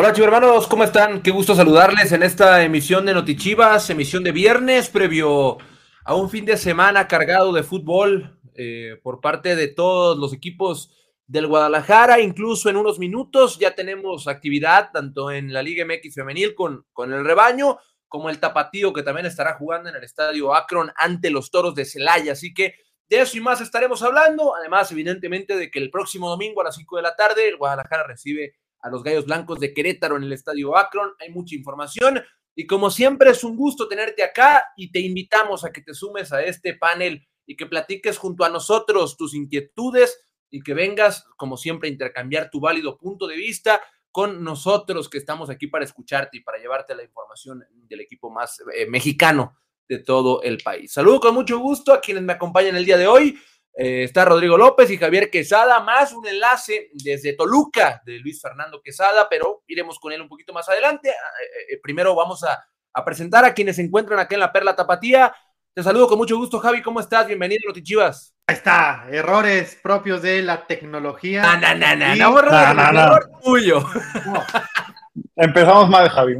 Hola hermanos, ¿cómo están? Qué gusto saludarles en esta emisión de Notichivas, emisión de viernes, previo a un fin de semana cargado de fútbol eh, por parte de todos los equipos del Guadalajara. Incluso en unos minutos ya tenemos actividad tanto en la Liga MX femenil con, con el rebaño, como el tapatío que también estará jugando en el estadio Akron ante los toros de Celaya. Así que de eso y más estaremos hablando. Además, evidentemente, de que el próximo domingo a las 5 de la tarde el Guadalajara recibe a los Gallos Blancos de Querétaro en el estadio Akron. Hay mucha información. Y como siempre, es un gusto tenerte acá y te invitamos a que te sumes a este panel y que platiques junto a nosotros tus inquietudes y que vengas, como siempre, a intercambiar tu válido punto de vista con nosotros que estamos aquí para escucharte y para llevarte la información del equipo más eh, mexicano de todo el país. Saludo con mucho gusto a quienes me acompañan el día de hoy. Eh, está Rodrigo López y Javier Quesada, más un enlace desde Toluca de Luis Fernando Quesada, pero iremos con él un poquito más adelante. Ah, eh, primero vamos a, a, presentar a quienes se encuentran aquí en la Perla Tapatía. Te saludo con mucho gusto, Javi. ¿Cómo estás? Bienvenido a Chivas. Ahí está, errores propios de la tecnología. No, no, no, no, no, no, no, no, error tuyo. Empezamos mal, Javi.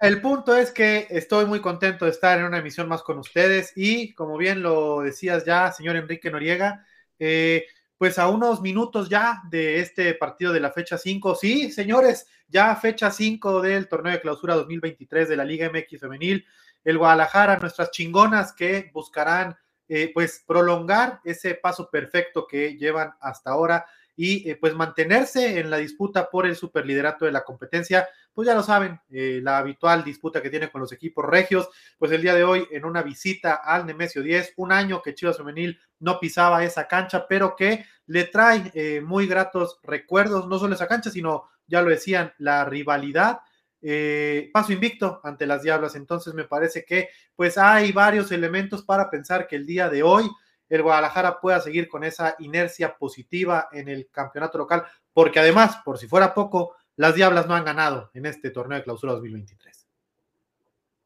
El punto es que estoy muy contento de estar en una emisión más con ustedes y, como bien lo decías ya, señor Enrique Noriega, eh, pues a unos minutos ya de este partido de la fecha 5, sí, señores, ya fecha 5 del torneo de clausura 2023 de la Liga MX Femenil el Guadalajara, nuestras chingonas que buscarán eh, pues prolongar ese paso perfecto que llevan hasta ahora y eh, pues mantenerse en la disputa por el superliderato de la competencia, pues ya lo saben, eh, la habitual disputa que tiene con los equipos regios, pues el día de hoy en una visita al Nemesio 10, un año que Chivas Femenil no pisaba esa cancha, pero que le trae muy gratos recuerdos, no solo esa cancha, sino, ya lo decían, la rivalidad eh, paso invicto ante las Diablas. Entonces me parece que pues hay varios elementos para pensar que el día de hoy el Guadalajara pueda seguir con esa inercia positiva en el campeonato local, porque además, por si fuera poco, las Diablas no han ganado en este torneo de clausura 2023.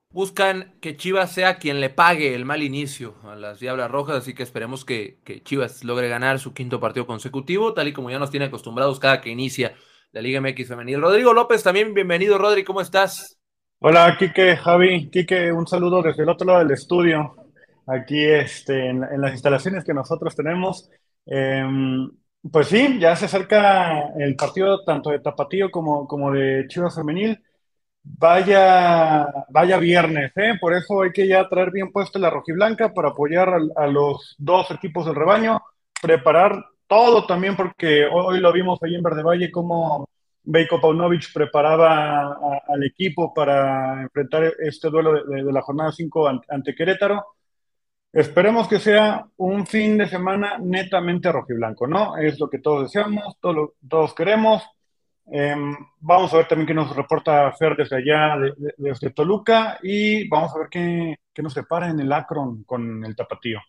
Buscan que Chivas sea quien le pague el mal inicio a las Diablas Rojas, así que esperemos que, que Chivas logre ganar su quinto partido consecutivo, tal y como ya nos tiene acostumbrados cada que inicia la Liga MX Femenil. Rodrigo López, también bienvenido, Rodri, ¿cómo estás? Hola, Quique, Javi, Quique, un saludo desde el otro lado del estudio, aquí este, en, las instalaciones que nosotros tenemos. Em, pues sí, ya se acerca el partido tanto de Tapatío como, como de Chivas Femenil. Vaya, vaya viernes, ¿eh? por eso hay que ya traer bien puesto la rojiblanca para apoyar a, los dos equipos del rebaño, preparar todo también, porque hoy lo vimos ahí en Verde Valle, cómo Beiko Paunovic preparaba al equipo para enfrentar este duelo de, la jornada 5 ante, Querétaro. Esperemos que sea un fin de semana netamente rojiblanco, ¿no? Es lo que todos deseamos, todos queremos. Em, vamos a ver también qué nos reporta Fer desde allá, desde Toluca, y vamos a ver qué, qué nos separa en el Akron con el Tapatío.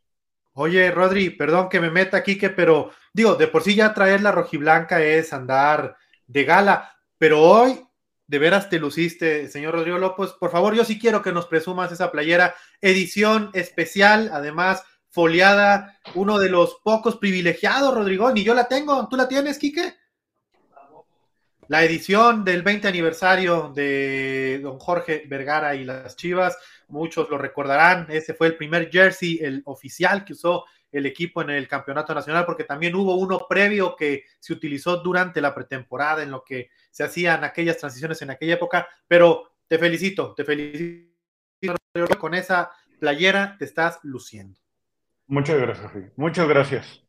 Oye, Rodri, perdón que me meta aquí, que, pero digo, de por sí ya traer la rojiblanca es andar de gala, pero hoy de veras te luciste, señor Rodrigo López. Por favor, yo sí quiero que nos presumas esa playera, edición especial, además foliada, uno de los pocos privilegiados, Rodrigo, ni yo la tengo, ¿tú la tienes, Quique? La edición del 20 aniversario de don Jorge Vergara y las Chivas, muchos lo recordarán, ese fue el primer jersey, el oficial que usó el equipo en el campeonato nacional, porque también hubo uno previo que se utilizó durante la pretemporada, en lo que se hacían aquellas transiciones en aquella época, pero te felicito, te felicito con esa playera, te estás luciendo. Muchas gracias, muchas gracias.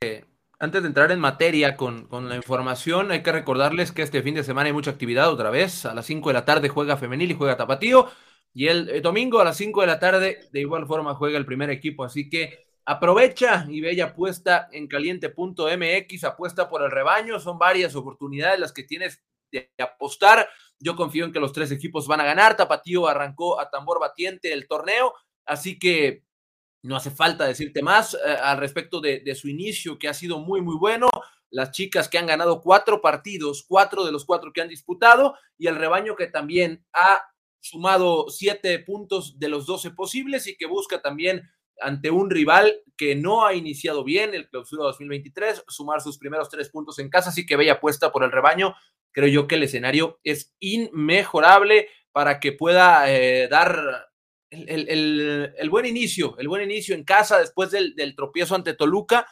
Eh, antes de entrar en materia con, la información, hay que recordarles que este fin de semana hay mucha actividad otra vez. A las 5 de la tarde juega Femenil y juega Tapatío. Y el, domingo a las 5 de la tarde, de igual forma, juega el primer equipo. Así que aprovecha y bella apuesta en caliente.mx, apuesta por el rebaño. Son varias oportunidades las que tienes de apostar. Yo confío en que los tres equipos van a ganar. Tapatío arrancó a tambor batiente el torneo. Así que no hace falta decirte más eh, al respecto de, su inicio, que ha sido muy, muy bueno. Las chicas que han ganado cuatro partidos, cuatro de los cuatro que han disputado, y el rebaño que también ha sumado siete puntos de los doce posibles y que busca también ante un rival que no ha iniciado bien el clausura 2023, sumar sus primeros tres puntos en casa, así que bella apuesta por el rebaño. Creo yo que el escenario es inmejorable para que pueda eh, dar el, buen inicio, el buen inicio en casa después del, del tropiezo ante Toluca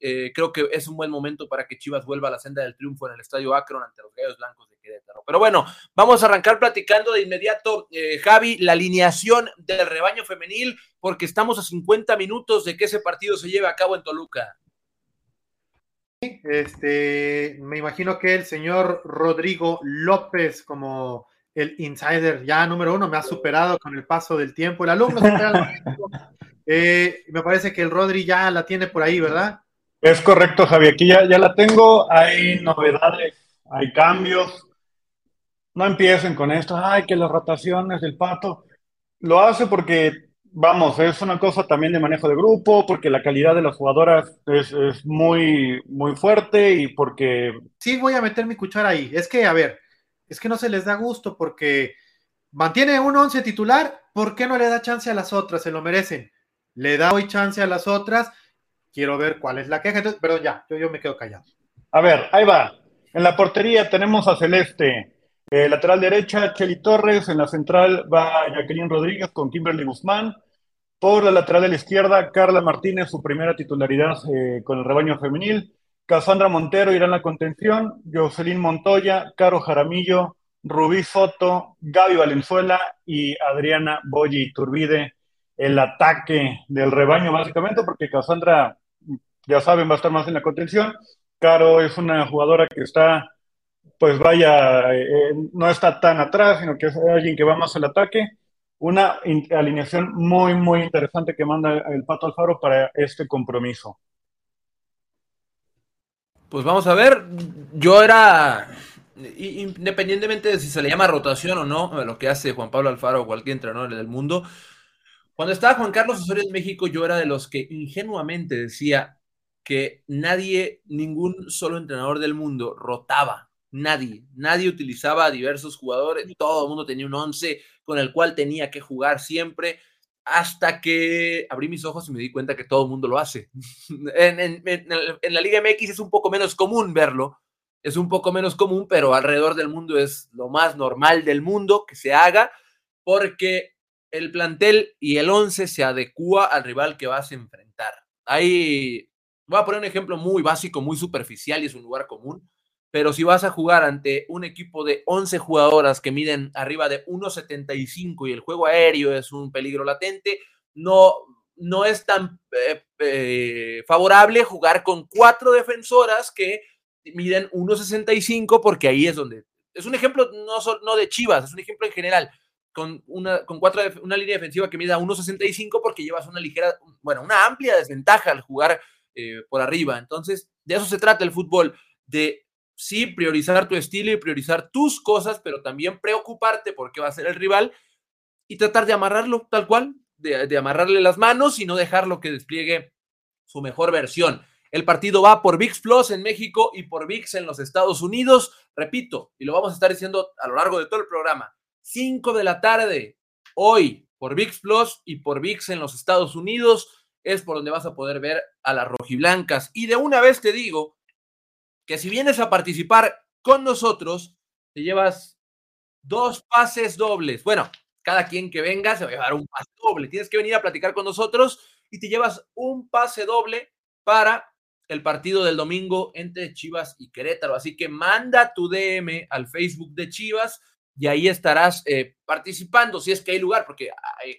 eh, creo que es un buen momento para que Chivas vuelva a la senda del triunfo en el Estadio Akron ante los Gallos Blancos de Querétaro. Pero bueno, vamos a arrancar platicando de inmediato, eh, Javi, la alineación del rebaño femenil, porque estamos a 50 minutos de que ese partido se lleve a cabo en Toluca. Este, me imagino que el señor Rodrigo López, como el insider ya número uno, me ha superado con el paso del tiempo. El alumno eh, me parece que el Rodri ya la tiene por ahí, ¿verdad? Es correcto, Javi. Aquí ya, ya la tengo. Hay novedades, hay cambios. No empiecen con esto. Ay, que las rotaciones del pato. Lo hace porque, vamos, es una cosa también de manejo de grupo, porque la calidad de las jugadoras es, muy, muy fuerte y porque. Sí, voy a meter mi cuchara ahí. Es que, a ver, es que no se les da gusto porque mantiene un once titular. ¿Por qué no le da chance a las otras? Se lo merecen. Le da hoy chance a las otras quiero ver cuál es la queja. Entonces, perdón, ya, yo, yo me quedo callado. A ver, ahí va. En la portería tenemos a Celeste. Eh, lateral derecha, Cheli Torres. En la central va Jacqueline Rodríguez con Kimberly Guzmán. Por la lateral de la izquierda, Carla Martínez, su primera titularidad eh, con el rebaño femenil. Cassandra Montero irá en la contención. Jocelyn Montoya, Caro Jaramillo, Rubí Soto, Gaby Valenzuela y Adriana Boyi Turbide. El ataque del rebaño, básicamente, porque Cassandra ya saben, va a estar más en la contención. Caro es una jugadora que está, pues vaya, eh, no está tan atrás, sino que es alguien que va más al ataque. Una alineación muy, muy interesante que manda el Pato Alfaro para este compromiso. Pues vamos a ver, yo era, independientemente de si se le llama rotación o no, lo que hace Juan Pablo Alfaro o cualquier entrenador del mundo, cuando estaba Juan Carlos Osorio en México, yo era de los que ingenuamente decía, que nadie, ningún solo entrenador del mundo rotaba. Nadie, nadie utilizaba a diversos jugadores, todo el mundo tenía un once con el cual tenía que jugar siempre, hasta que abrí mis ojos y me di cuenta que todo el mundo lo hace. en, la Liga MX es un poco menos común verlo, es un poco menos común, pero alrededor del mundo es lo más normal del mundo que se haga, porque el plantel y el once se adecua al rival que vas a enfrentar. Hay Voy a poner un ejemplo muy básico, muy superficial y es un lugar común, pero si vas a jugar ante un equipo de 11 jugadoras que miden arriba de 1,75 y el juego aéreo es un peligro latente, no, no es tan eh, eh, favorable jugar con cuatro defensoras que miden 1,65 porque ahí es donde... Es un ejemplo no, no de Chivas, es un ejemplo en general con una, con cuatro, una línea defensiva que mida 1.65 porque llevas una ligera, bueno, una amplia desventaja al jugar eh, por arriba. Entonces, de eso se trata el fútbol, de sí priorizar tu estilo y priorizar tus cosas, pero también preocuparte por qué va a ser el rival y tratar de amarrarlo tal cual, de, amarrarle las manos y no dejarlo que despliegue su mejor versión. El partido va por VIX Plus en México y por VIX en los Estados Unidos. Repito, y lo vamos a estar diciendo a lo largo de todo el programa. 5 de la tarde, hoy, por VIX Plus y por VIX en los Estados Unidos es por donde vas a poder ver a las rojiblancas. Y de una vez te digo que si vienes a participar con nosotros, te llevas dos pases dobles. Bueno, cada quien que venga se va a llevar un pase doble. Tienes que venir a platicar con nosotros y te llevas un pase doble para el partido del domingo entre Chivas y Querétaro. Así que manda tu DM al Facebook de Chivas y ahí estarás eh, participando si es que hay lugar, porque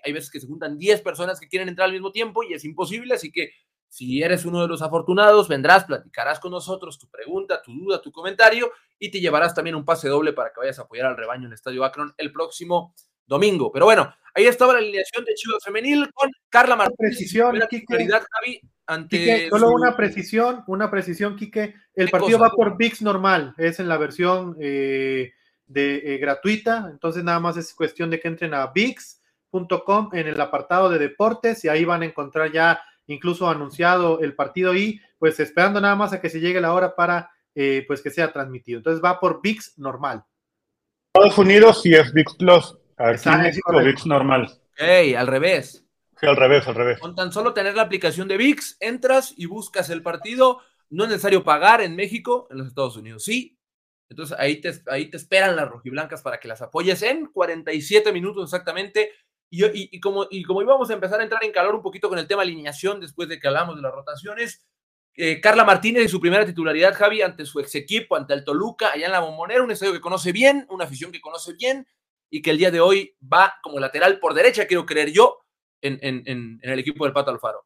hay, veces que se juntan 10 personas que quieren entrar al mismo tiempo y es imposible, así que si eres uno de los afortunados, vendrás, platicarás con nosotros tu pregunta, tu duda, tu comentario y te llevarás también un pase doble para que vayas a apoyar al rebaño en el Estadio Akron el próximo domingo. Pero bueno, ahí estaba la alineación de Chivas Femenil con Carla Martínez. Precisión, Javi, ante solo una precisión, una precisión, Quique. El partido va por VIX normal, es en la versión... Eh, de eh, gratuita, entonces nada más es cuestión de que entren a VIX.com en el apartado de deportes y ahí van a encontrar ya incluso anunciado el partido y pues esperando nada más a que se llegue la hora para eh, pues que sea transmitido. Entonces va por VIX normal. Estados Unidos y es VIX Plus. Aquí México VIX normal. Hey, al revés. Sí, al revés, al revés. Con tan solo tener la aplicación de VIX, entras y buscas el partido. No es necesario pagar en México, en los Estados Unidos sí. Entonces ahí te, ahí te esperan las rojiblancas para que las apoyes en 47 minutos exactamente. Y, como, y como íbamos a empezar a entrar en calor un poquito con el tema alineación después de que hablamos de las rotaciones, eh, Carla Martínez y su primera titularidad, Javi, ante su ex equipo, ante el Toluca, allá en la Bombonera, un estadio que conoce bien, una afición que conoce bien y que el día de hoy va como lateral por derecha, quiero creer yo, en, en, el equipo del Pato Alfaro.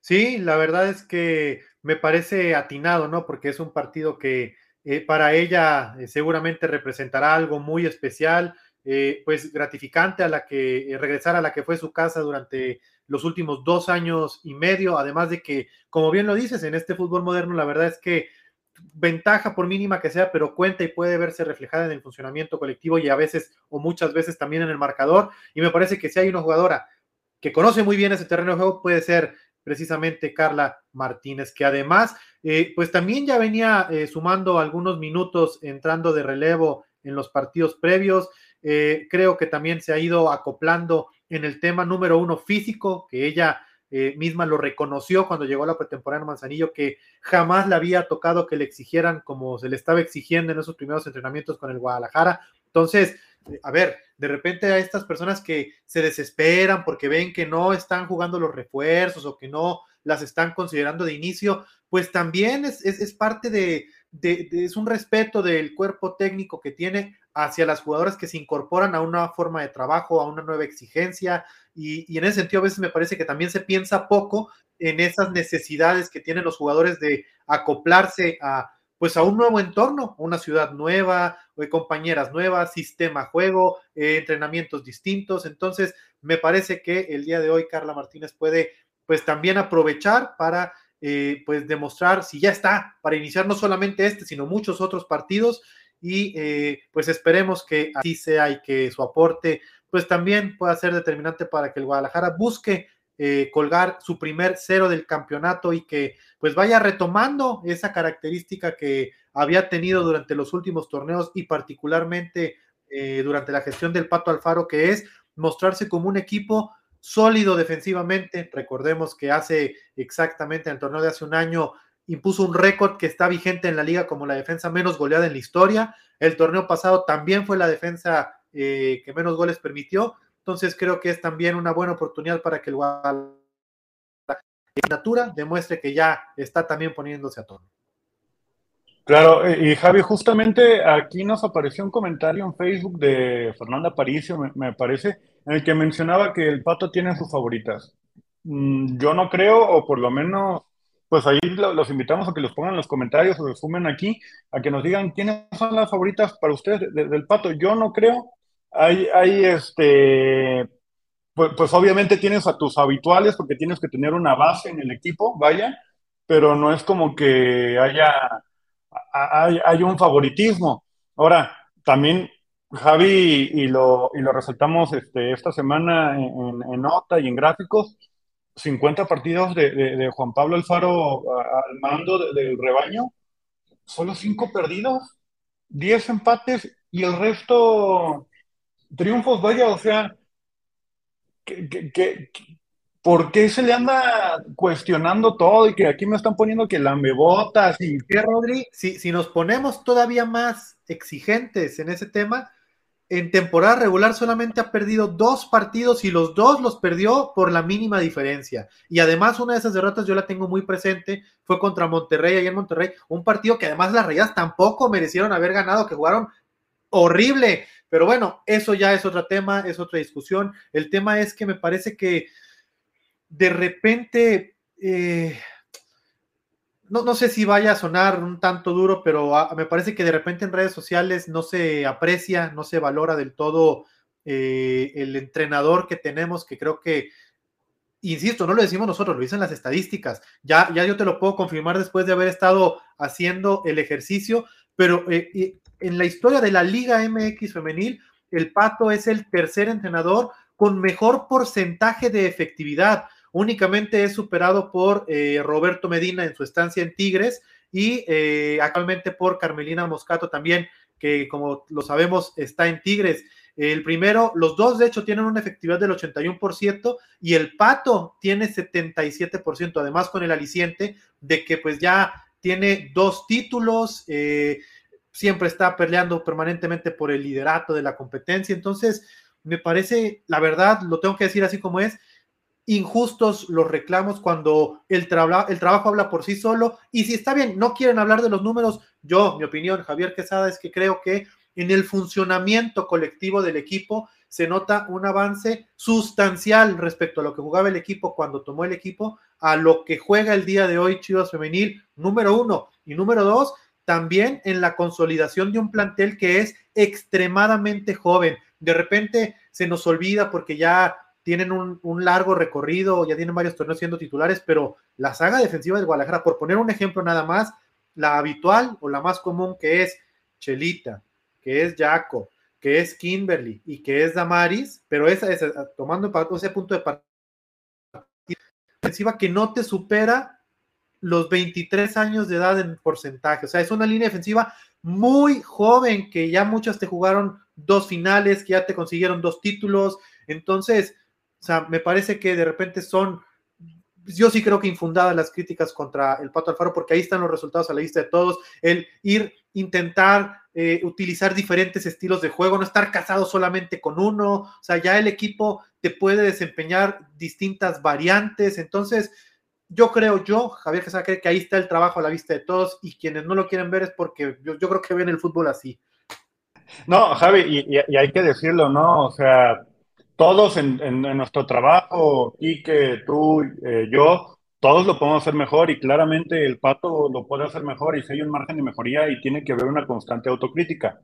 Sí, la verdad es que me parece atinado, ¿no? Porque es un partido que eh, para ella eh, seguramente representará algo muy especial, pues gratificante a la que regresar a la que fue su casa durante los últimos dos años y medio, además de que, como bien lo dices, en este fútbol moderno la verdad es que ventaja por mínima que sea, pero cuenta y puede verse reflejada en el funcionamiento colectivo y a veces o muchas veces también en el marcador. Y me parece que si hay una jugadora que conoce muy bien ese terreno de juego, puede ser precisamente Carla Martínez, que además, eh, pues también ya venía eh, sumando algunos minutos entrando de relevo en los partidos previos. Eh, creo que también se ha ido acoplando en el tema número uno físico, que ella eh, misma lo reconoció cuando llegó a la pretemporada en Manzanillo, que jamás le había tocado que le exigieran como se le estaba exigiendo en esos primeros entrenamientos con el Guadalajara. Entonces, eh, a ver, de repente a estas personas que se desesperan porque ven que no están jugando los refuerzos o que no las están considerando de inicio, pues también es, es, parte de, de, es un respeto del cuerpo técnico que tiene hacia las jugadoras que se incorporan a una forma de trabajo, a una nueva exigencia, y, en ese sentido a veces me parece que también se piensa poco en esas necesidades que tienen los jugadores de acoplarse a pues a un nuevo entorno, una ciudad nueva, eh, compañeras nuevas, sistema juego, eh, entrenamientos distintos. Entonces, me parece que el día de hoy Carla Martínez puede pues también aprovechar para eh, pues demostrar si ya está para iniciar no solamente este, sino muchos otros partidos. Y eh, pues esperemos que así sea y que su aporte pues también pueda ser determinante para que el Guadalajara busque eh, colgar su primer cero del campeonato y que pues vaya retomando esa característica que había tenido durante los últimos torneos y particularmente eh, durante la gestión del Pato Alfaro, que es mostrarse como un equipo sólido defensivamente. Recordemos que hace exactamente en el torneo de hace un año impuso un récord que está vigente en la liga como la defensa menos goleada en la historia. El torneo pasado también fue la defensa eh, que menos goles permitió. Entonces creo que es también una buena oportunidad para que el Guadalajara demuestre que ya está también poniéndose a tono. Claro, y Javi, justamente aquí nos apareció un comentario en Facebook de Fernanda Paricio, me, parece, el que mencionaba que el Pato tiene sus favoritas. Mm, yo no creo, o por lo menos pues ahí los invitamos a que los pongan en los comentarios o sumen aquí, a que nos digan quiénes son las favoritas para ustedes del Pato. Yo no creo. Hay, hay este, pues, pues, obviamente tienes a tus habituales porque tienes que tener una base en el equipo, vaya, pero no es como que haya, hay, un favoritismo. Ahora, también Javi, y lo, y lo resaltamos este, esta semana en, en nota y en gráficos, 50 partidos de, Juan Pablo Alfaro al mando del rebaño, solo 5 perdidos, 10 empates y el resto triunfos, vaya, o sea, por qué se le anda cuestionando todo y que aquí me están poniendo que lamebotas y... ¿Qué, Rodri? Si, si nos ponemos todavía más exigentes en ese tema, en temporada regular solamente ha perdido dos partidos y los dos los perdió por la mínima diferencia. Y además una de esas derrotas yo la tengo muy presente, fue contra Monterrey, ahí en Monterrey, un partido que además las Rayas tampoco merecieron haber ganado, que jugaron horrible. Pero bueno, eso ya es otro tema, es otra discusión. El tema es que me parece que de repente... Eh, no, sé si vaya a sonar un tanto duro, pero ah, me parece que de repente en redes sociales no se aprecia, no se valora del todo eh, el entrenador que tenemos, que creo que, insisto, no lo decimos nosotros, lo dicen las estadísticas. Ya, ya yo te lo puedo confirmar después de haber estado haciendo el ejercicio, pero eh, en la historia de la Liga MX femenil, el Pato es el tercer entrenador con mejor porcentaje de efectividad únicamente es superado por eh, Roberto Medina en su estancia en Tigres y eh, actualmente por Carmelina Moscato también, que como lo sabemos está en Tigres. El primero, los dos de hecho tienen una efectividad del 81% y el Pato tiene 77%, además con el aliciente de que pues ya tiene dos títulos, eh, siempre está peleando permanentemente por el liderato de la competencia, entonces me parece, la verdad, lo tengo que decir así como es, injustos los reclamos cuando el, el trabajo habla por sí solo. Y si está bien, no quieren hablar de los números, yo, mi opinión, Javier Quesada, es que creo que en el funcionamiento colectivo del equipo se nota un avance sustancial respecto a lo que jugaba el equipo cuando tomó el equipo, a lo que juega el día de hoy Chivas Femenil, número uno. Y número dos, también en la consolidación de un plantel que es extremadamente joven. De repente se nos olvida porque ya tienen un, largo recorrido, ya tienen varios torneos siendo titulares, pero la saga defensiva de Guadalajara, por poner un ejemplo nada más, la habitual o la más común que es Chelita, que es Jaco, que es Kimberly y que es Damaris, pero esa es tomando ese punto de partida defensiva que no te supera los 23 años de edad en porcentaje. O sea, es una línea defensiva muy joven que ya muchas te jugaron dos finales, que ya te consiguieron dos títulos. Entonces, sea, me parece que de repente son, yo sí creo que infundadas las críticas contra el Pato Alfaro, porque ahí están los resultados a la vista de todos, el ir, intentar eh, utilizar diferentes estilos de juego, no estar casado solamente con uno, o sea, ya el equipo te puede desempeñar distintas variantes, entonces yo creo, yo, Javier Quesada, cree que ahí está el trabajo a la vista de todos y quienes no lo quieren ver es porque yo, creo que ven el fútbol así. No, Javi, y, hay que decirlo, ¿no? O sea, todos en, nuestro trabajo, y que tú, eh, yo, todos lo podemos hacer mejor y claramente el pato lo puede hacer mejor y si hay un margen de mejoría y tiene que haber una constante autocrítica.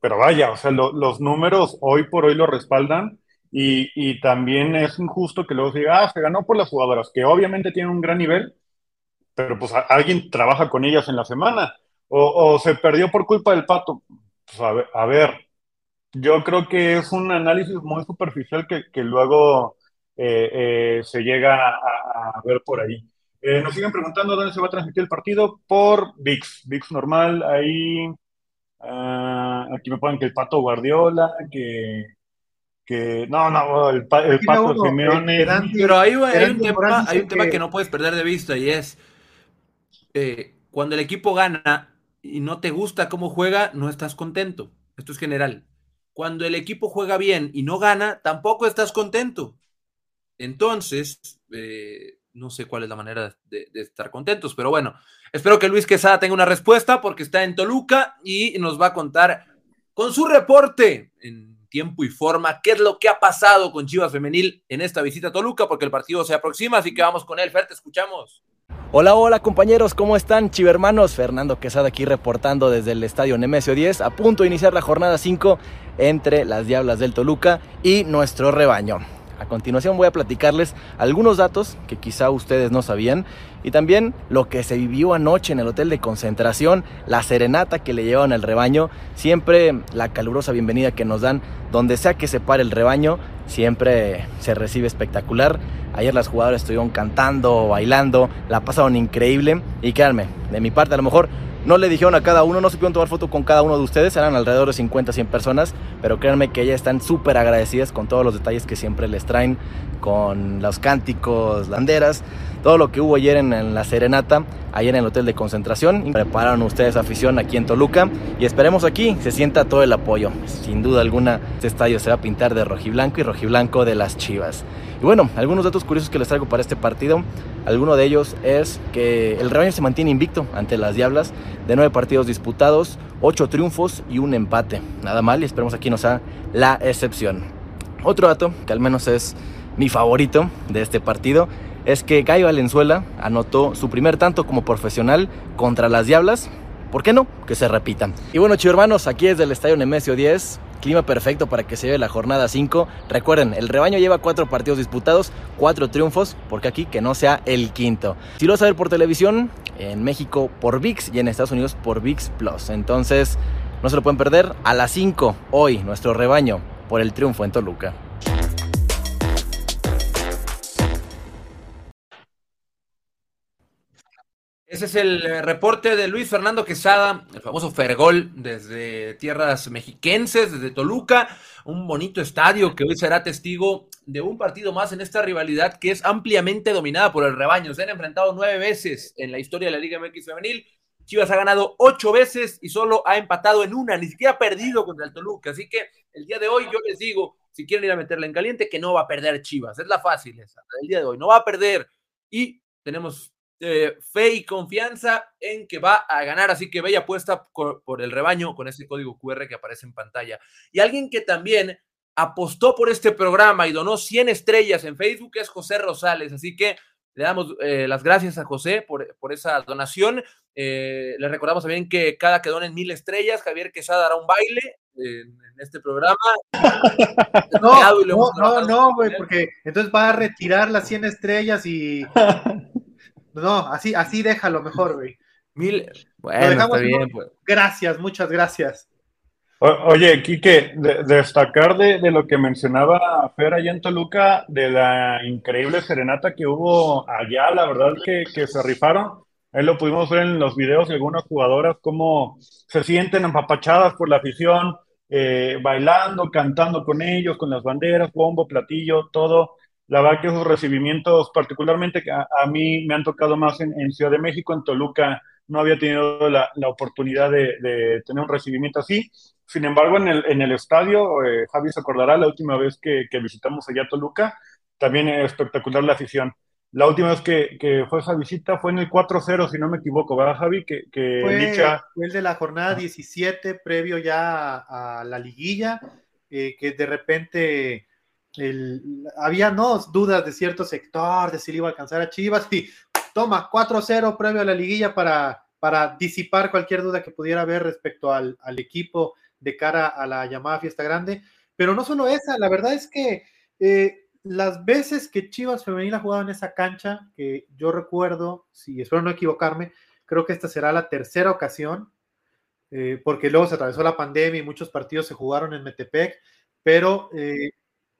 Pero vaya, o sea, los números hoy por hoy lo respaldan y, y, también es injusto que luego se diga, ah, se ganó por las jugadoras, que obviamente tienen un gran nivel, pero pues alguien trabaja con ellas en la semana o, o se perdió por culpa del pato. Pues a a ver yo creo que es un análisis muy superficial que, que luego eh, eh, se llega a, ver por ahí. Eh, nos siguen preguntando dónde se va a transmitir el partido por VIX, VIX normal, ahí, ah, aquí me ponen que el Pato Guardiola, que, que no, no, el, Pato Simeone. Pero hay, un, tema, hay un tema que no puedes perder de vista y es cuando el equipo gana y no te gusta cómo juega, no estás contento. Esto es general cuando el equipo juega bien y no gana, tampoco estás contento. Entonces, eh, no sé cuál es la manera de, estar contentos, pero bueno, espero que Luis Quesada tenga una respuesta porque está en Toluca y nos va a contar con su reporte en tiempo y forma qué es lo que ha pasado con Chivas Femenil en esta visita a Toluca, porque el partido se aproxima, así que vamos con él. Fer, te escuchamos. Hola, hola compañeros, ¿cómo están? Chivermanos, Fernando Quesada aquí reportando desde el estadio Nemesio 10, a punto de iniciar la jornada 5 entre las Diablas del Toluca y nuestro rebaño. A continuación voy a platicarles algunos datos que quizá ustedes no sabían y también lo que se vivió anoche en el hotel de concentración, la serenata que le llevan al rebaño, siempre la calurosa bienvenida que nos dan donde sea que se pare el rebaño, siempre se recibe espectacular. Ayer las jugadoras estuvieron cantando, bailando, la pasaron increíble. Y créanme, de mi parte a lo mejor no le dijeron a cada uno, no se pudieron tomar foto con cada uno de ustedes, eran alrededor de 50, 100 personas, pero créanme que ellas están súper agradecidas con todos los detalles que siempre les traen, con los cánticos, banderas, todo lo que hubo ayer en, la serenata, ayer en el hotel de concentración. Prepararon ustedes afición aquí en Toluca y esperemos aquí se sienta todo el apoyo. Sin duda alguna, este estadio se va a pintar de rojiblanco y rojiblanco de las chivas. Y bueno, algunos datos curiosos que les traigo para este partido. Alguno de ellos es que el rebaño se mantiene invicto ante las Diablas de nueve partidos disputados, ocho triunfos y un empate. Nada mal y esperemos aquí no sea la excepción. Otro dato que al menos es mi favorito de este partido es que Guy Valenzuela anotó su primer tanto como profesional contra las Diablas. ¿Por qué no? Que se repitan. Y bueno, chicos hermanos, aquí es del Estadio Nemesio 10 clima perfecto para que se lleve la jornada 5. Recuerden, el rebaño lleva cuatro partidos disputados, cuatro triunfos, porque aquí que no sea el quinto. Si lo vas a ver por televisión, en México por VIX y en Estados Unidos por VIX Plus. Entonces, no se lo pueden perder a las 5 hoy, nuestro rebaño por el triunfo en Toluca. Ese es el eh, reporte de Luis Fernando Quesada, el famoso Fergol desde tierras mexiquenses, desde Toluca, un bonito estadio que hoy será testigo de un partido más en esta rivalidad que es ampliamente dominada por el rebaño. Se han enfrentado nueve veces en la historia de la Liga MX femenil. Chivas ha ganado ocho veces y solo ha empatado en una, ni siquiera ha perdido contra el Toluca. Así que el día de hoy yo les digo, si quieren ir a meterla en caliente, que no va a perder Chivas. Es la fácil esa, el día de hoy. No va a perder. Y tenemos eh, fe y confianza en que va a ganar. Así que bella apuesta por, por, el rebaño con ese código QR que aparece en pantalla. Y alguien que también apostó por este programa y donó 100 estrellas en Facebook es José Rosales. Así que le damos eh, las gracias a José por, por esa donación. Eh, le recordamos también que cada que donen mil estrellas, Javier Quesada dará un baile en, en este programa. No, no, no, no, güey, porque entonces va a retirar las 100 estrellas y no, así, así déjalo mejor, güey. Mil. Bueno, está bien, pues. Gracias, muchas gracias. O, oye, Quique, de, destacar de, de, lo que mencionaba Fer allá en Toluca, de la increíble serenata que hubo allá, la verdad que, que se rifaron. Ahí lo pudimos ver en los videos de algunas jugadoras, cómo se sienten empapachadas por la afición, eh, bailando, cantando con ellos, con las banderas, bombo, platillo, todo. La verdad que esos recibimientos, particularmente a, a mí me han tocado más en, en, Ciudad de México, en Toluca no había tenido la, la oportunidad de, de, tener un recibimiento así. Sin embargo, en el, en el estadio, eh, Javi se acordará, la última vez que, que visitamos allá Toluca, también es espectacular la afición. La última vez que, que, fue esa visita fue en el 4-0, si no me equivoco, ¿verdad, Javi? Que, que fue, Licha... fue el de la jornada 17, previo ya a, a la liguilla, eh, que de repente el, había no dudas de cierto sector de si le iba a alcanzar a Chivas y toma 4-0 previo a la liguilla para, para disipar cualquier duda que pudiera haber respecto al, al, equipo de cara a la llamada fiesta grande. Pero no solo esa, la verdad es que eh, las veces que Chivas Femenil ha jugado en esa cancha, que yo recuerdo, si espero no equivocarme, creo que esta será la tercera ocasión, eh, porque luego se atravesó la pandemia y muchos partidos se jugaron en Metepec, pero eh,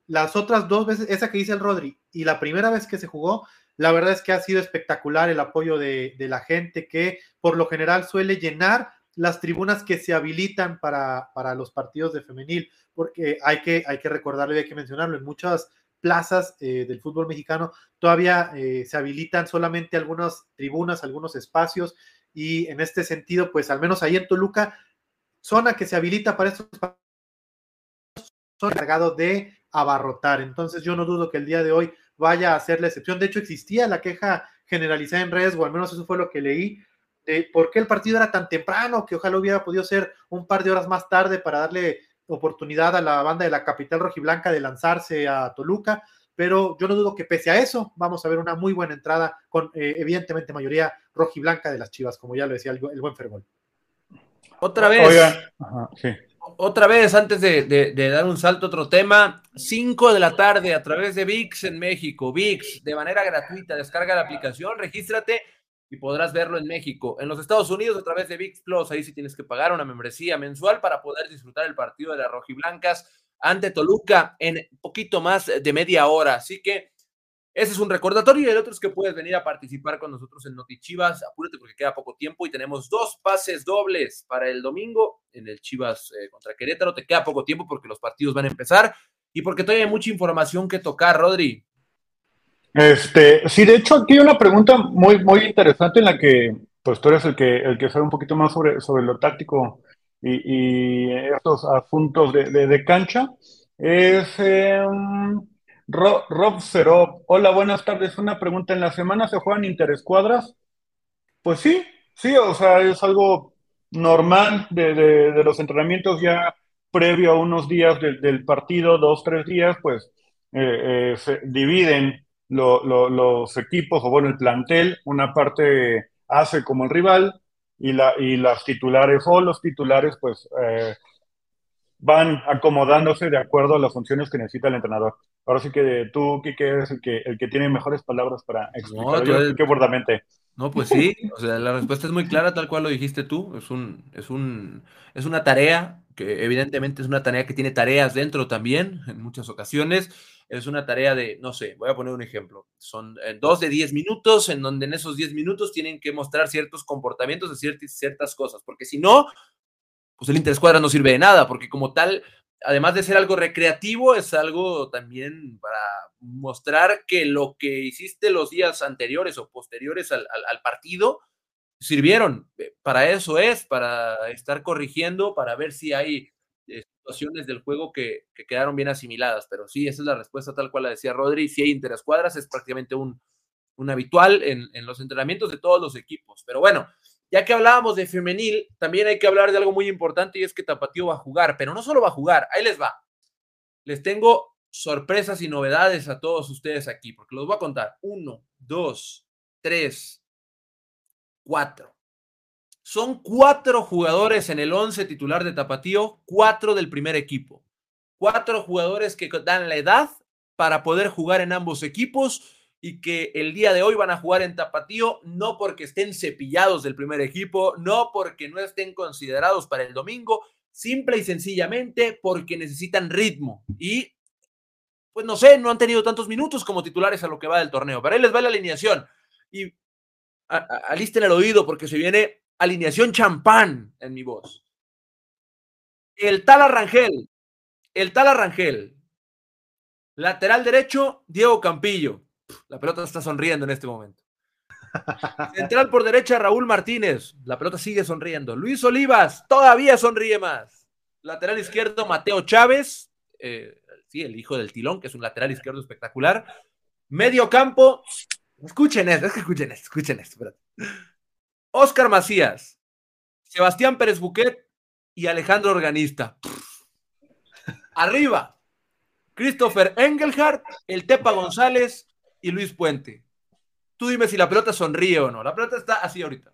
las otras dos veces, esa que dice el Rodri, y la primera vez que se jugó, la verdad es que ha sido espectacular el apoyo de, la gente que por lo general suele llenar las tribunas que se habilitan para, para los partidos de femenil, porque hay que, hay que recordarlo y hay que mencionarlo, en muchas plazas eh, del fútbol mexicano todavía eh, se habilitan solamente algunas tribunas, algunos espacios, y en este sentido, pues al menos ahí en Toluca, zona que se habilita para estos son encargados de abarrotar. Entonces yo no dudo que el día de hoy vaya a ser la excepción. De hecho, existía la queja generalizada en redes, o al menos eso fue lo que leí, de por qué el partido era tan temprano, que ojalá hubiera podido ser un par de horas más tarde para darle oportunidad a la banda de la capital rojiblanca de lanzarse a Toluca, pero yo no dudo que pese a eso vamos a ver una muy buena entrada con eh, evidentemente mayoría rojiblanca de las Chivas, como ya lo decía el, el buen Fergol. Otra vez. Oiga. Ajá, sí otra vez, antes de, dar un salto a otro tema, 5 de la tarde a través de VIX en México. VIX, de manera gratuita, descarga la aplicación, regístrate y podrás verlo en México. En los Estados Unidos, a través de VIX Plus, ahí sí tienes que pagar una membresía mensual para poder disfrutar el partido de las rojiblancas ante Toluca en poquito más de media hora. Así que ese es un recordatorio y el otro es que puedes venir a participar con nosotros en Notichivas. Apúrate porque queda poco tiempo y tenemos dos pases dobles para el domingo en el Chivas eh, contra Querétaro. Te queda poco tiempo porque los partidos van a empezar y porque todavía hay mucha información que tocar, Rodri. Este, sí, de hecho aquí hay una pregunta muy, muy interesante en la que pues tú eres el que, el que sabe un poquito más sobre, sobre lo táctico y, estos asuntos de, de, cancha. Es... Eh, Rob, Rob Serop, hola, buenas tardes. Una pregunta, ¿en la semana se juegan interescuadras? Pues sí, sí, o sea, es algo normal de, de, los entrenamientos ya previo a unos días de, del partido, dos, tres días, pues eh, eh, se dividen lo, lo, los equipos, o bueno, el plantel, una parte hace como el rival y, la, y las titulares o los titulares, pues eh, van acomodándose de acuerdo a las funciones que necesita el entrenador. Ahora sí que tú, Kike, eres el que, el que tiene mejores palabras para explicar. No, Yo eres... burdamente. No, pues sí, o sea, la respuesta es muy clara, tal cual lo dijiste tú. Es un, es un, es una tarea que evidentemente es una tarea que tiene tareas dentro también, en muchas ocasiones. es una tarea de, no sé, voy a poner un ejemplo. Son eh, dos de diez minutos en donde en esos diez minutos tienen que mostrar ciertos comportamientos de ciertas, ciertas cosas, porque si no, pues el interescuadra no sirve de nada, porque como tal, además de ser algo recreativo, es algo también para mostrar que lo que hiciste los días anteriores o posteriores al, partido sirvieron. Eh, para eso es, para estar corrigiendo, para ver si hay eh, situaciones del juego que, quedaron bien asimiladas. Pero sí, esa es la respuesta tal cual la decía Rodri. Si hay interescuadras, es prácticamente un, habitual en, en los entrenamientos de todos los equipos. Pero bueno, ya que hablábamos de femenil, también hay que hablar de algo muy importante y es que Tapatío va a jugar, pero no solo va a jugar, ahí les va. Les tengo sorpresas y novedades a todos ustedes aquí, porque los voy a contar. Uno, dos, tres, cuatro. Son cuatro jugadores en el once titular de Tapatío, cuatro del primer equipo. Cuatro jugadores que dan la edad para poder jugar en ambos equipos y que el día de hoy van a jugar en Tapatío, no porque estén cepillados del primer equipo, no porque no estén considerados para el domingo, simple y sencillamente porque necesitan ritmo y pues no sé, no han tenido tantos minutos como titulares a lo que va del torneo, pero ahí les va la alineación y alisten el oído porque se viene alineación champán en mi voz. El tal Arrangel, el tal Arrangel, lateral derecho, Diego Campillo. La pelota está sonriendo en este momento. Central por derecha, Raúl Martínez. La pelota sigue sonriendo. Luis Olivas todavía sonríe más. Lateral izquierdo, Mateo Chávez. Eh, sí, el hijo del tilón, que es un lateral izquierdo espectacular. Medio campo. Escuchen esto, escuchen esto, escuchen esto. Oscar Macías, Sebastián Pérez Buquet y Alejandro Organista. Arriba, Christopher Engelhardt, el Tepa González y Luis Puente. Tú dime si la pelota sonríe o no. La pelota está así ahorita.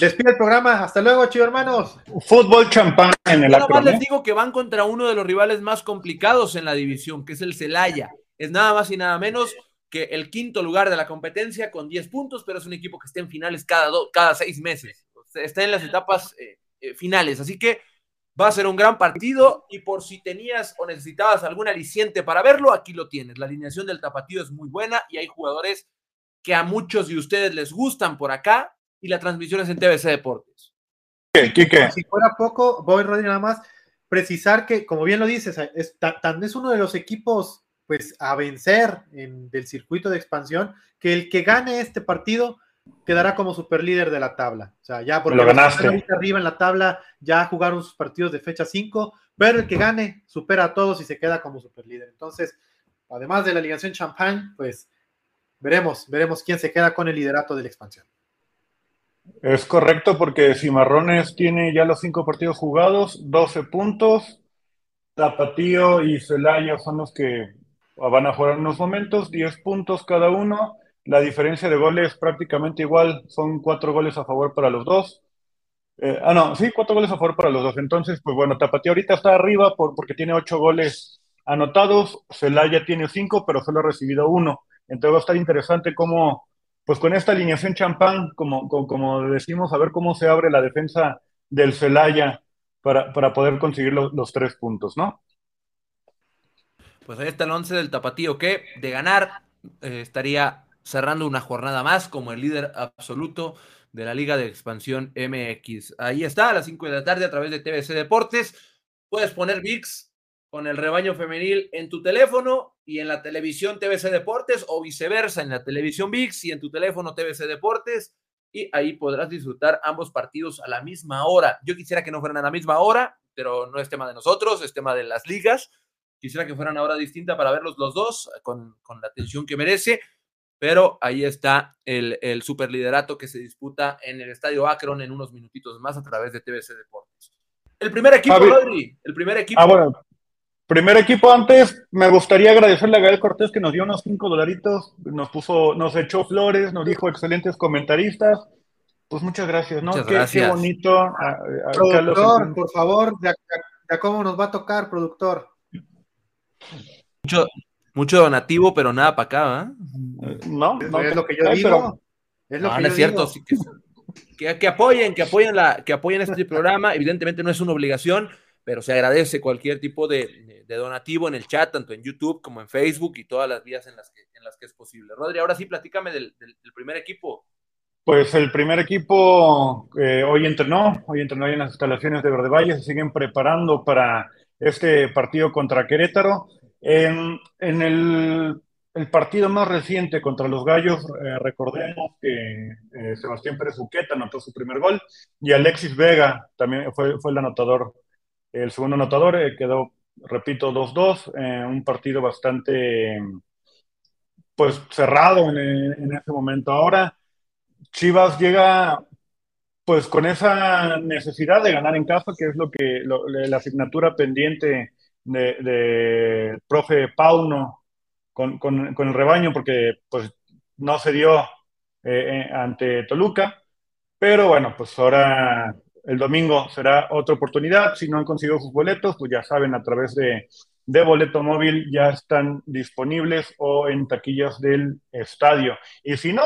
Despide el programa. Hasta luego, chicos hermanos. Fútbol champán en el Nada más les digo que van contra uno de los rivales más complicados en la división, que es el Celaya. Es nada más y nada menos que el quinto lugar de la competencia con 10 puntos, pero es un equipo que está en finales cada, cada seis meses. Está en las etapas eh, eh, finales. Así que Va a ser un gran partido y por si tenías o necesitabas algún aliciente para verlo, aquí lo tienes. La alineación del tapatío es muy buena y hay jugadores que a muchos de ustedes les gustan por acá y la transmisión es en TBC Deportes. Si fuera poco, voy Rodri nada más precisar que, como bien lo dices, es, es uno de los equipos pues a vencer en, del circuito de expansión, que el que gane este partido quedará como superlíder de la tabla. O sea, ya porque lo ganaste. arriba en la tabla ya jugaron sus partidos de fecha 5, pero el que gane supera a todos y se queda como superlíder. Entonces, además de la ligación Champagne, pues veremos, veremos quién se queda con el liderato de la expansión. Es correcto porque Cimarrones tiene ya los cinco partidos jugados, 12 puntos. Tapatío y Celaya son los que van a jugar en unos momentos, 10 puntos cada uno. La diferencia de goles prácticamente igual, son cuatro goles a favor para los dos. Eh, ah, no, sí, cuatro goles a favor para los dos. Entonces, pues bueno, Tapatía ahorita está arriba por, porque tiene ocho goles anotados. Celaya tiene cinco, pero solo ha recibido uno. Entonces va a estar interesante cómo, pues con esta alineación champán, como, como, decimos, a ver cómo se abre la defensa del Celaya para, para poder conseguir los, tres puntos, ¿no? Pues ahí está el once del Tapatío, que de ganar eh, estaría cerrando una jornada más como el líder absoluto de la Liga de Expansión MX. Ahí está, a las 5 de la tarde a través de TVC Deportes. Puedes poner VIX con el rebaño femenil en tu teléfono y en la televisión TVC Deportes o viceversa, en la televisión VIX y en tu teléfono TVC Deportes. Y ahí podrás disfrutar ambos partidos a la misma hora. Yo quisiera que no fueran a la misma hora, pero no es tema de nosotros, es tema de las ligas. Quisiera que fueran a hora distinta para verlos los dos con, con la atención que merece pero ahí está el, el superliderato que se disputa en el Estadio Akron en unos minutitos más a través de TBC Deportes. El primer equipo, Rodri, el primer equipo. Ah, bueno. Primer equipo antes, me gustaría agradecerle a Gael Cortés que nos dio unos cinco dolaritos, nos puso, nos echó flores, nos dijo excelentes comentaristas. Pues muchas gracias, ¿no? Muchas gracias. Qué bonito. productor, por favor, ya, cómo nos va a tocar, productor. Mucho, mucho donativo, pero nada para acá, ¿eh? No, no, es lo que yo digo. Es lo que no es cierto. que, que, apoyen, que apoyen, la, que apoyen este programa. Evidentemente no es una obligación, pero se agradece cualquier tipo de, donativo en el chat, tanto en YouTube como en Facebook y todas las vías en las que, en las que es posible. Rodri, ahora sí, platícame del, primer equipo. Pues el primer equipo eh, hoy entrenó, hoy entrenó en las instalaciones de Verde Valle, se siguen preparando para este partido contra Querétaro. En, el, partido más reciente contra los Gallos, eh, recordemos que eh, Sebastián Pérez Buqueta anotó su primer gol y Alexis Vega también fue, el anotador el segundo anotador eh, quedó, repito, 2-2, eh, un partido bastante pues cerrado en, ese momento. Ahora Chivas llega pues con esa necesidad de ganar en casa, que es lo que la asignatura pendiente de, profe Pauno con, el rebaño, porque pues no se dio eh, ante Toluca, pero bueno, pues ahora el domingo será otra oportunidad. Si no han conseguido sus boletos, pues ya saben, a través de, Boleto Móvil ya están disponibles o en taquillas del estadio. Y si no,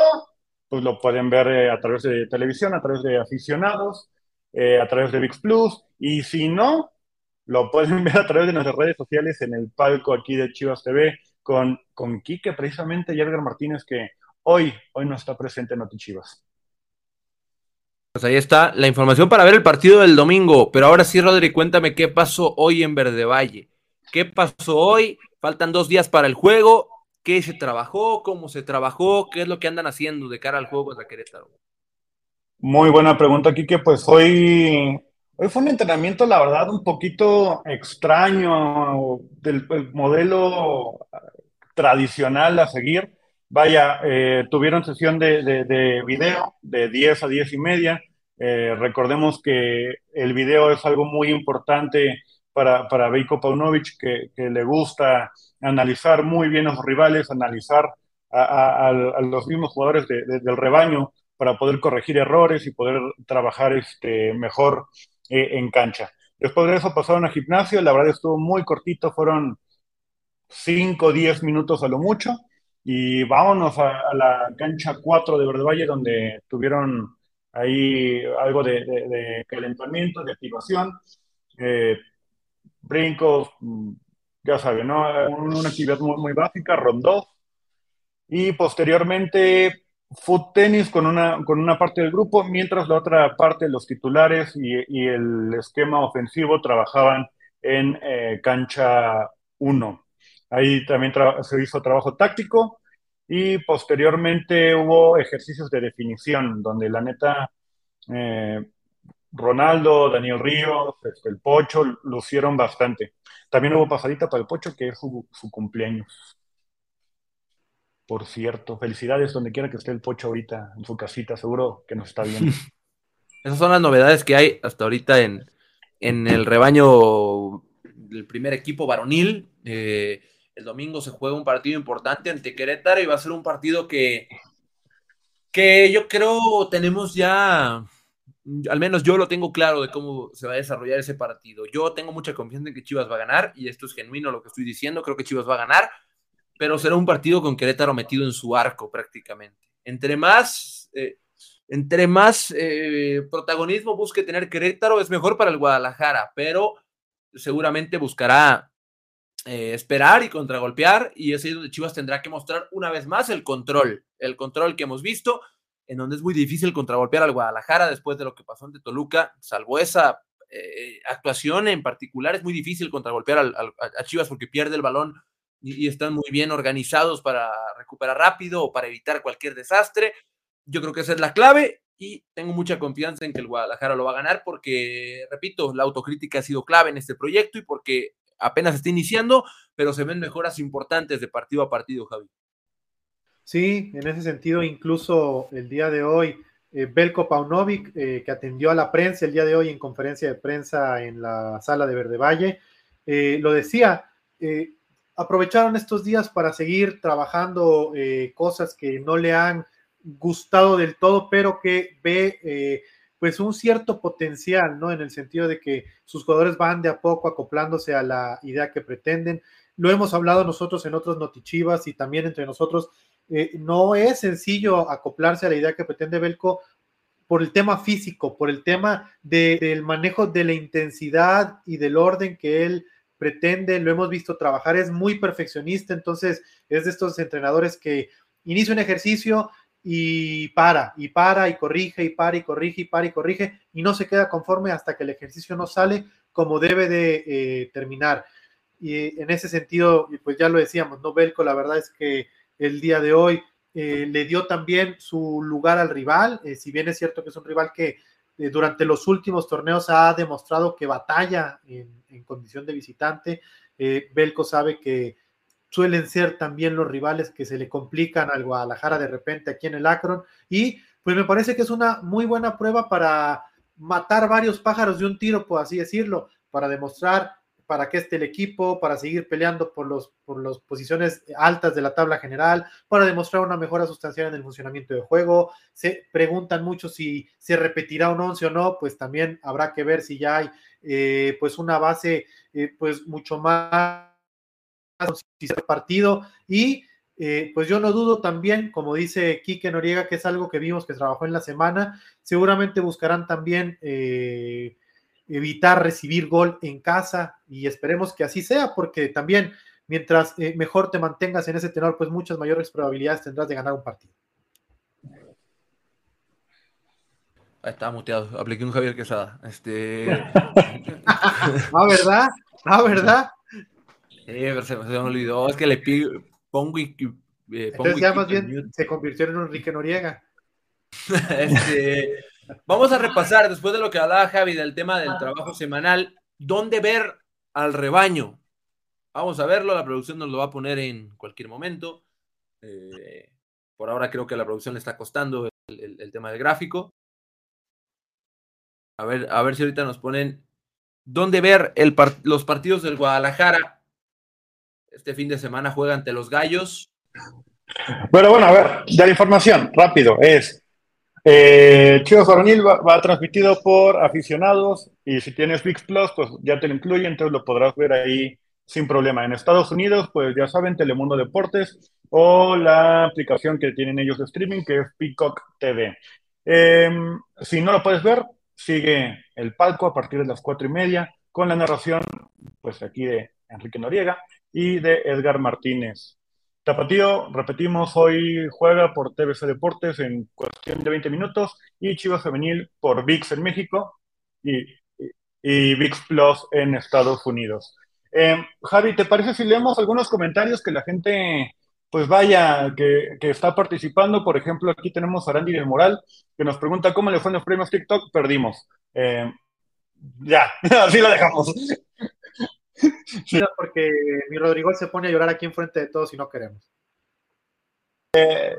pues lo pueden ver eh, a través de televisión, a través de aficionados, eh, a través de VIX Plus. Y si no, lo pueden ver a través de nuestras redes sociales en el palco aquí de Chivas TV con, con Quique, precisamente, y Edgar Martínez, que hoy, hoy no está presente en Noti Chivas. Pues ahí está la información para ver el partido del domingo. Pero ahora sí, Rodri, cuéntame qué pasó hoy en Verde Valle. ¿Qué pasó hoy? Faltan dos días para el juego. ¿Qué se trabajó? ¿Cómo se trabajó? ¿Qué es lo que andan haciendo de cara al juego de Querétaro? Muy buena pregunta, Kike. Pues hoy, hoy fue un entrenamiento, la verdad, un poquito extraño del, modelo tradicional a seguir Vaya, eh, tuvieron sesión de, de, video de 10 a 10 y media. Eh, recordemos que el video es algo muy importante para, para Veiko Paunovic, que, que, le gusta analizar muy bien a los rivales, analizar a, a, los mismos jugadores del rebaño para poder corregir errores y poder trabajar este, mejor eh, en cancha. Después de eso pasaron a gimnasio, la verdad estuvo muy cortito, fueron 5 o 10 minutos a lo mucho y vámonos a, la cancha 4 de Verde Valle, donde tuvieron ahí algo de, calentamiento, de activación, eh, brincos, mm, ya saben, ¿no? Una actividad muy, muy básica, rondó. Y posteriormente foot tenis con una, con una parte del grupo, mientras la otra parte, los titulares y, el esquema ofensivo trabajaban en eh, cancha 1. Ahí también se hizo trabajo táctico y posteriormente hubo ejercicios de definición, donde la neta, eh, Ronaldo, Daniel Ríos, este, el Pocho, lucieron bastante. También hubo pasadita para el Pocho, que es su, cumpleaños. Por cierto, felicidades donde quiera que esté el Pocho ahorita, en su casita, seguro que nos está viendo. Esas son las novedades que hay hasta ahorita en, en el rebaño del primer equipo varonil. Eh, el domingo se juega un partido importante ante Querétaro y va a ser un partido que, que yo creo tenemos ya, al menos yo lo tengo claro de cómo se va a desarrollar ese partido. Yo tengo mucha confianza en que Chivas va a ganar y esto es genuino lo que estoy diciendo, creo que Chivas va a ganar, pero será un partido con Querétaro metido en su arco prácticamente. Entre más... Eh, entre más eh, protagonismo busque tener Querétaro, es mejor para el Guadalajara, pero seguramente buscará eh, esperar y contragolpear, y es ahí donde Chivas tendrá que mostrar una vez más el control, el control que hemos visto, en donde es muy difícil contragolpear al Guadalajara después de lo que pasó ante Toluca, salvo esa eh, actuación en particular, es muy difícil contragolpear a Chivas porque pierde el balón y, están muy bien organizados para recuperar rápido o para evitar cualquier desastre. Yo creo que esa es la clave y tengo mucha confianza en que el Guadalajara lo va a ganar porque, repito, la autocrítica ha sido clave en este proyecto y porque apenas está iniciando, pero se ven mejoras importantes de partido a partido, Javi. Sí, en ese sentido, incluso el día de hoy, eh, Belko Paunovic, eh, que atendió a la prensa el día de hoy en conferencia de prensa en la sala de Verde Valle, eh, lo decía, aprovecharon estos días para seguir trabajando cosas que no le han gustado del todo, pero que ve pues un cierto potencial, ¿no? En el sentido de que sus jugadores van de a poco acoplándose a la idea que pretenden. Lo hemos hablado nosotros en otros notichivas y también entre nosotros. Eh, no es sencillo acoplarse a la idea que pretende Belco por el tema físico, por el tema del manejo de la intensidad y del orden que él pretende, lo hemos visto trabajar, es muy perfeccionista, entonces es de estos entrenadores que inicia un ejercicio y para, y para, y corrige, y para, y corrige, y para, y corrige, y no se queda conforme hasta que el ejercicio no sale como debe de eh, terminar. Y en ese sentido, pues ya lo decíamos, ¿no? Belco, la verdad es que el día de hoy eh, le dio también su lugar al rival, eh, si bien es cierto que es un rival que eh, durante los últimos torneos ha demostrado que batalla en, condición de visitante, Belco sabe que suelen ser también los rivales que se le complican al Guadalajara de repente aquí en el Akron. Y pues me parece que es una muy buena prueba para matar varios pájaros de un tiro, por así decirlo, para demostrar para qué esté el equipo, para seguir peleando por, los, por las posiciones altas de la tabla general, para demostrar una mejora sustancial en el funcionamiento del juego. Se preguntan mucho si se repetirá un 11 o no, pues también habrá que ver si ya hay eh, pues una base eh, pues mucho más partido y eh, pues yo no dudo también, como dice Quique Noriega, que es algo que vimos que trabajó en la semana, seguramente buscarán también evitar recibir gol en casa y esperemos que así sea, porque también mientras eh, mejor te mantengas en ese tenor, pues muchas mayores probabilidades tendrás de ganar un partido. Ahí está muteado, apliqué un Javier Quesada. Este... ah, ¿verdad? Ah, ¿verdad? se, me olvidó, es que le pido, pongo y... Eh, Entonces ya más bien se convirtió en Enrique Noriega. este, Vamos a repasar, después de lo que hablaba Javi del tema del trabajo semanal, ¿dónde ver al rebaño? Vamos a verlo, la producción nos lo va a poner en cualquier momento. Eh, por ahora creo que a la producción le está costando el, tema del gráfico. A ver, a ver si ahorita nos ponen dónde ver los partidos del Guadalajara. Este fin de semana juega ante los Gallos. Bueno, bueno, a ver, ya la información, rápido, es eh, Chivas Varonil va, transmitido por aficionados y si tienes VIX Plus, pues ya te lo incluye, entonces lo podrás ver ahí sin problema. En Estados Unidos, pues ya saben, Telemundo Deportes o la aplicación que tienen ellos de streaming, que es Peacock TV. Em, si no lo puedes ver, sigue el palco a partir de las cuatro y media con la narración, pues aquí de Enrique Noriega y de Edgar Martínez. Tapatío, repetimos, hoy juega por TBC Deportes en cuestión de 20 minutos y Chivas Femenil por VIX en México y, VIX Plus en Estados Unidos. Eh, Javi, ¿te parece si leemos algunos comentarios que la gente pues vaya, que, está participando? Por ejemplo, aquí tenemos a Randy del Moral que nos pregunta cómo le fue los premios TikTok, perdimos. Eh, ya, así lo dejamos. Porque mi Rodrigo se pone a llorar aquí enfrente de todos y no queremos. Eh,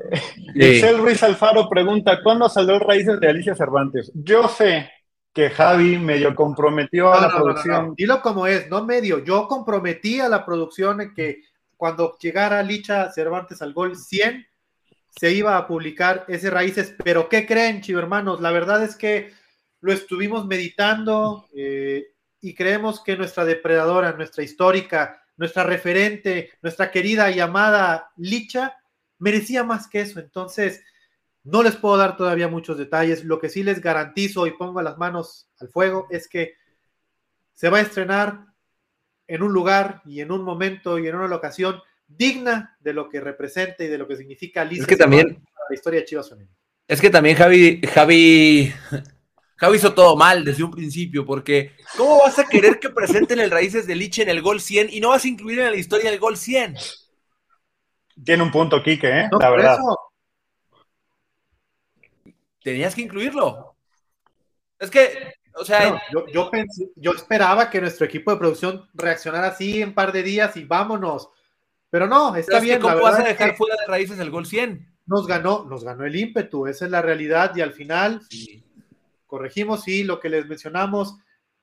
Ruiz Alfaro pregunta: ¿Cuándo salió Raíces de Alicia Cervantes? Yo sé que Javi medio comprometió a la producción. Dilo como es, no medio. Yo comprometí a la producción en que cuando llegara Alicia Cervantes al gol 100, se iba a publicar ese Raíces. Pero ¿qué creen, chivo hermanos? La verdad es que lo estuvimos meditando. Eh, y creemos que nuestra depredadora, nuestra histórica, nuestra referente, nuestra querida y amada Licha, merecía más que eso. Entonces, no les puedo dar todavía muchos detalles. Lo que sí les garantizo y pongo las manos al fuego es que se va a estrenar en un lugar y en un momento y en una locación digna de lo que representa y de lo que significa Licha. Es que también la historia de Chivas Es que también Javi, Javi Javi hizo todo mal desde un principio, porque ¿cómo vas a querer que presenten el Raíces de Liche en el gol 100 y no vas a incluir en la historia el gol 100? Tiene un punto, Quique, ¿eh? la verdad. Tenías que incluirlo. Es que, o sea. yo, yo, pensé, yo esperaba que nuestro equipo de producción reaccionara así en un par de días y vámonos. Pero no, está bien. ¿Cómo vas a dejar fuera de raíces el gol 100? Nos ganó, nos ganó el ímpetu, esa es la realidad, y al final corregimos y lo que les mencionamos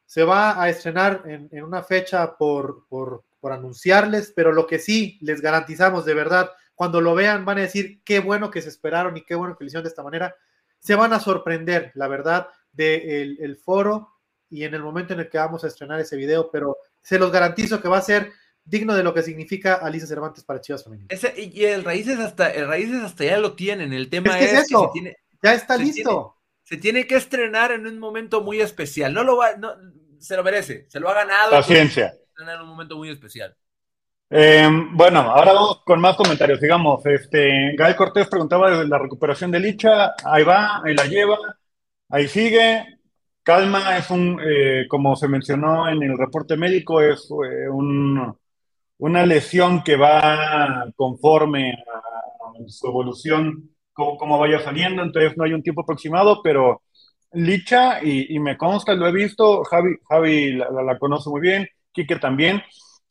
se va a estrenar en, una fecha por, por, anunciarles, pero lo que sí les garantizamos de verdad, cuando lo vean van a decir qué bueno que se esperaron y qué bueno que lo hicieron de esta manera, se van a sorprender, la verdad, del el foro y en el momento en el que vamos a estrenar ese video, pero se los garantizo que va a ser digno de lo que significa Alicia Cervantes para Chivas Femenil. y el Raíces hasta, el Raíces hasta ya lo tienen, el tema es, eso, ya está listo. Se tiene que estrenar en un momento muy especial. No lo va, no, se lo merece, se lo ha ganado. Paciencia. En un momento muy especial. Eh, bueno, ahora vamos con más comentarios. Digamos, este, Gael Cortés preguntaba de la recuperación de Licha. Ahí va, ahí la lleva, ahí sigue. Calma es un, eh, como se mencionó en el reporte médico, es eh, un, una lesión que va conforme a, su evolución, como, vaya saliendo. Entonces no hay un tiempo aproximado, pero Licha, y, me consta, lo he visto, Javi, Javi la, la conoce muy bien, Quique también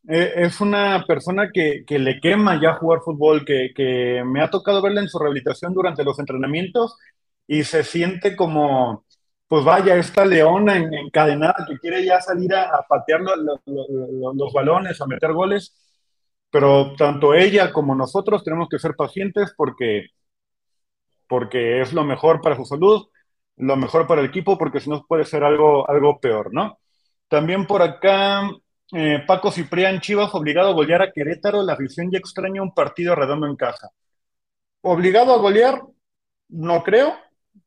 eh, es una persona que, le quema ya jugar fútbol, que, me ha tocado verla en su rehabilitación durante los entrenamientos y se siente como, pues vaya, esta leona encadenada que quiere ya salir a, patear los balones, a meter goles, pero tanto ella como nosotros tenemos que ser pacientes porque, porque es lo mejor para su salud, lo mejor para el equipo, porque si no puede ser algo, algo peor, ¿no? También por acá eh, Paco Ciprián Chivas obligado a golear a Querétaro, la afición ya extraña un partido redondo en casa. Obligado a golear, no creo.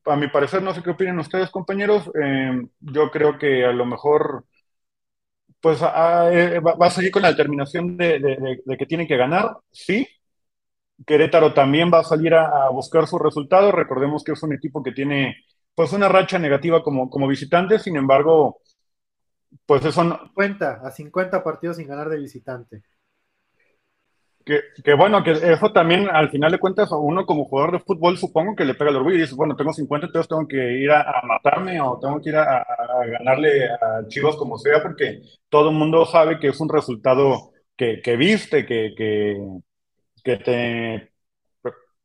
A mi parecer, no sé qué opinan ustedes, compañeros. Eh, yo creo que a lo mejor pues eh, va, a seguir con la determinación de, que tiene que ganar, sí. Querétaro también va a salir a, buscar su resultado. Recordemos que es un equipo que tiene pues una racha negativa como, como visitante, sin embargo, pues eso no. 50, a 50 partidos sin ganar de visitante. Que, bueno, que eso también al final de cuentas uno como jugador de fútbol supongo que le pega el orgullo y dice, bueno, tengo 50, entonces tengo que ir a, matarme o tengo que ir a, ganarle a Chivas como sea, porque todo el mundo sabe que es un resultado que, viste, que, que, te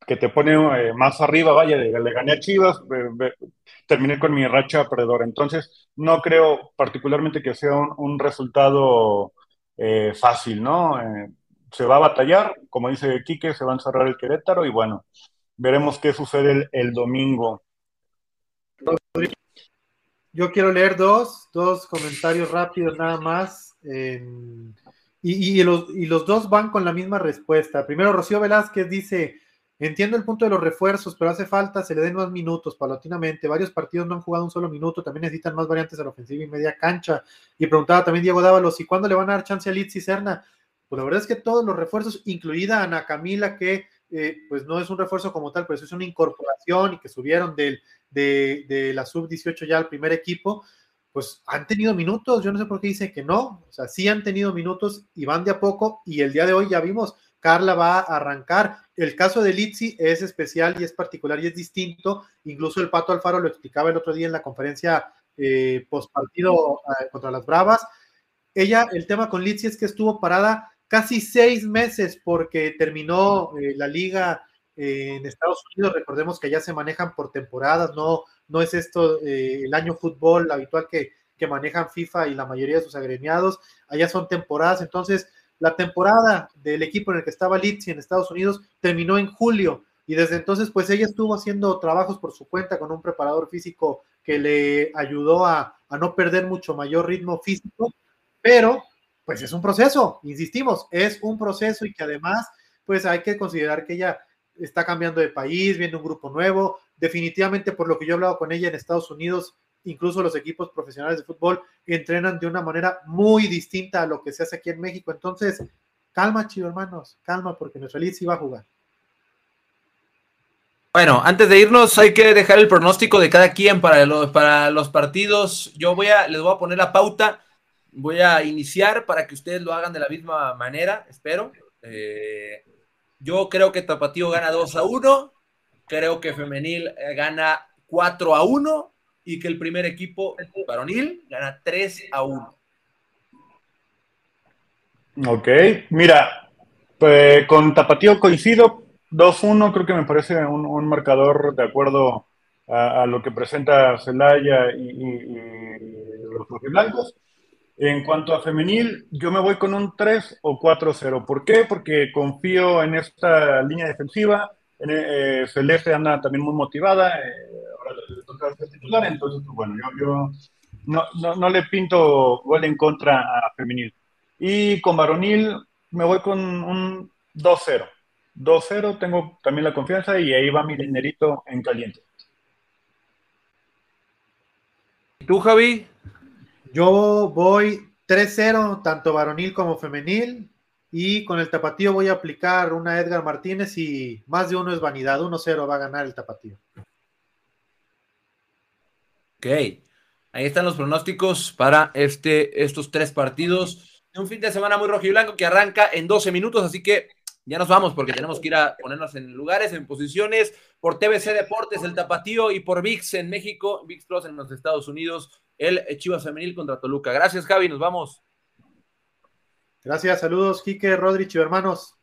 que te pone eh, más arriba, vaya, le, gané a Chivas, terminé con mi racha perdedora. Entonces, no creo particularmente que sea un, resultado eh, fácil, ¿no? Eh, se va a batallar, como dice Quique, se va a encerrar el Querétaro y bueno, veremos qué sucede el, domingo. Yo quiero leer dos, dos comentarios rápidos nada más. Y, y, los, y los dos van con la misma respuesta. Primero, Rocío Velázquez dice, Entiendo el punto de los refuerzos, pero hace falta, se le den más minutos paulatinamente. Varios partidos no han jugado un solo minuto, también necesitan más variantes a la ofensiva y media cancha. Y preguntaba también Diego Dávalos, ¿y cuándo le van a dar chance a Litz y Serna? Pues la verdad es que todos los refuerzos, incluida Ana Camila, que eh, pues no es un refuerzo como tal, pero es una incorporación y que subieron del, de, de la sub-18 ya al primer equipo, pues han tenido minutos. Yo no sé por qué dice que no. O sea, sí han tenido minutos y van de a poco. Y el día de hoy ya vimos Carla va a arrancar. El caso de Litsi es especial y es particular y es distinto. Incluso el Pato Alfaro lo explicaba el otro día en la conferencia eh, post partido eh, contra las Bravas. Ella, el tema con Litsi es que estuvo parada casi seis meses porque terminó eh, la liga en Estados Unidos. Recordemos que allá se manejan por temporadas, no, no es esto el año fútbol habitual que, que manejan FIFA y la mayoría de sus agremiados. Allá son temporadas, entonces la temporada del equipo en el que estaba Litsi en Estados Unidos terminó en julio y desde entonces pues ella estuvo haciendo trabajos por su cuenta con un preparador físico que le ayudó a, no perder mucho mayor ritmo físico, pero pues es un proceso, insistimos, es un proceso y que además pues hay que considerar que ella está cambiando de país, viendo un grupo nuevo, definitivamente por lo que yo he hablado con ella en Estados Unidos, incluso los equipos profesionales de fútbol entrenan de una manera muy distinta a lo que se hace aquí en México. Entonces, calma, chido hermanos, calma, porque nuestro Leeds va a jugar. Bueno, antes de irnos hay que dejar el pronóstico de cada quien para los, para los partidos. Yo voy a, les voy a poner la pauta, voy a iniciar para que ustedes lo hagan de la misma manera, espero. Eh, yo creo que Tapatío gana 2 a 1, creo que Femenil eh, gana 4 a 1 y que el primer equipo varonil gana 3 a 1. Ok, mira, pues, con Tapatío coincido, 2-1 creo que me parece un, marcador de acuerdo a, lo que presenta Celaya y, los blancos. En cuanto a femenil, yo me voy con un 3 o 4-0. ¿Por qué? Porque confío en esta línea defensiva. Eh, Celeste anda también muy motivada. Eh, le toca ser titular, entonces, pues, bueno, yo, no, no, le pinto gol en contra a femenil. Y con varonil me voy con un 2-0. 2-0, tengo también la confianza y ahí va mi dinerito en caliente. tú, Javi? Yo voy 3-0, tanto varonil como femenil. Y con el tapatío voy a aplicar una Edgar Martínez y más de uno es vanidad. 1-0 va a ganar el tapatío. Ok. Ahí están los pronósticos para este, estos tres partidos. Un fin de semana muy rojo y blanco que arranca en 12 minutos, así que ya nos vamos porque tenemos que ir a ponernos en lugares, en posiciones, por TBC Deportes, el Tapatío, y por VIX en México, VIX Plus en los Estados Unidos, el Chivas Femenil contra Toluca. Gracias, Javi, nos vamos. Gracias, saludos, Quique, Rodrich y hermanos.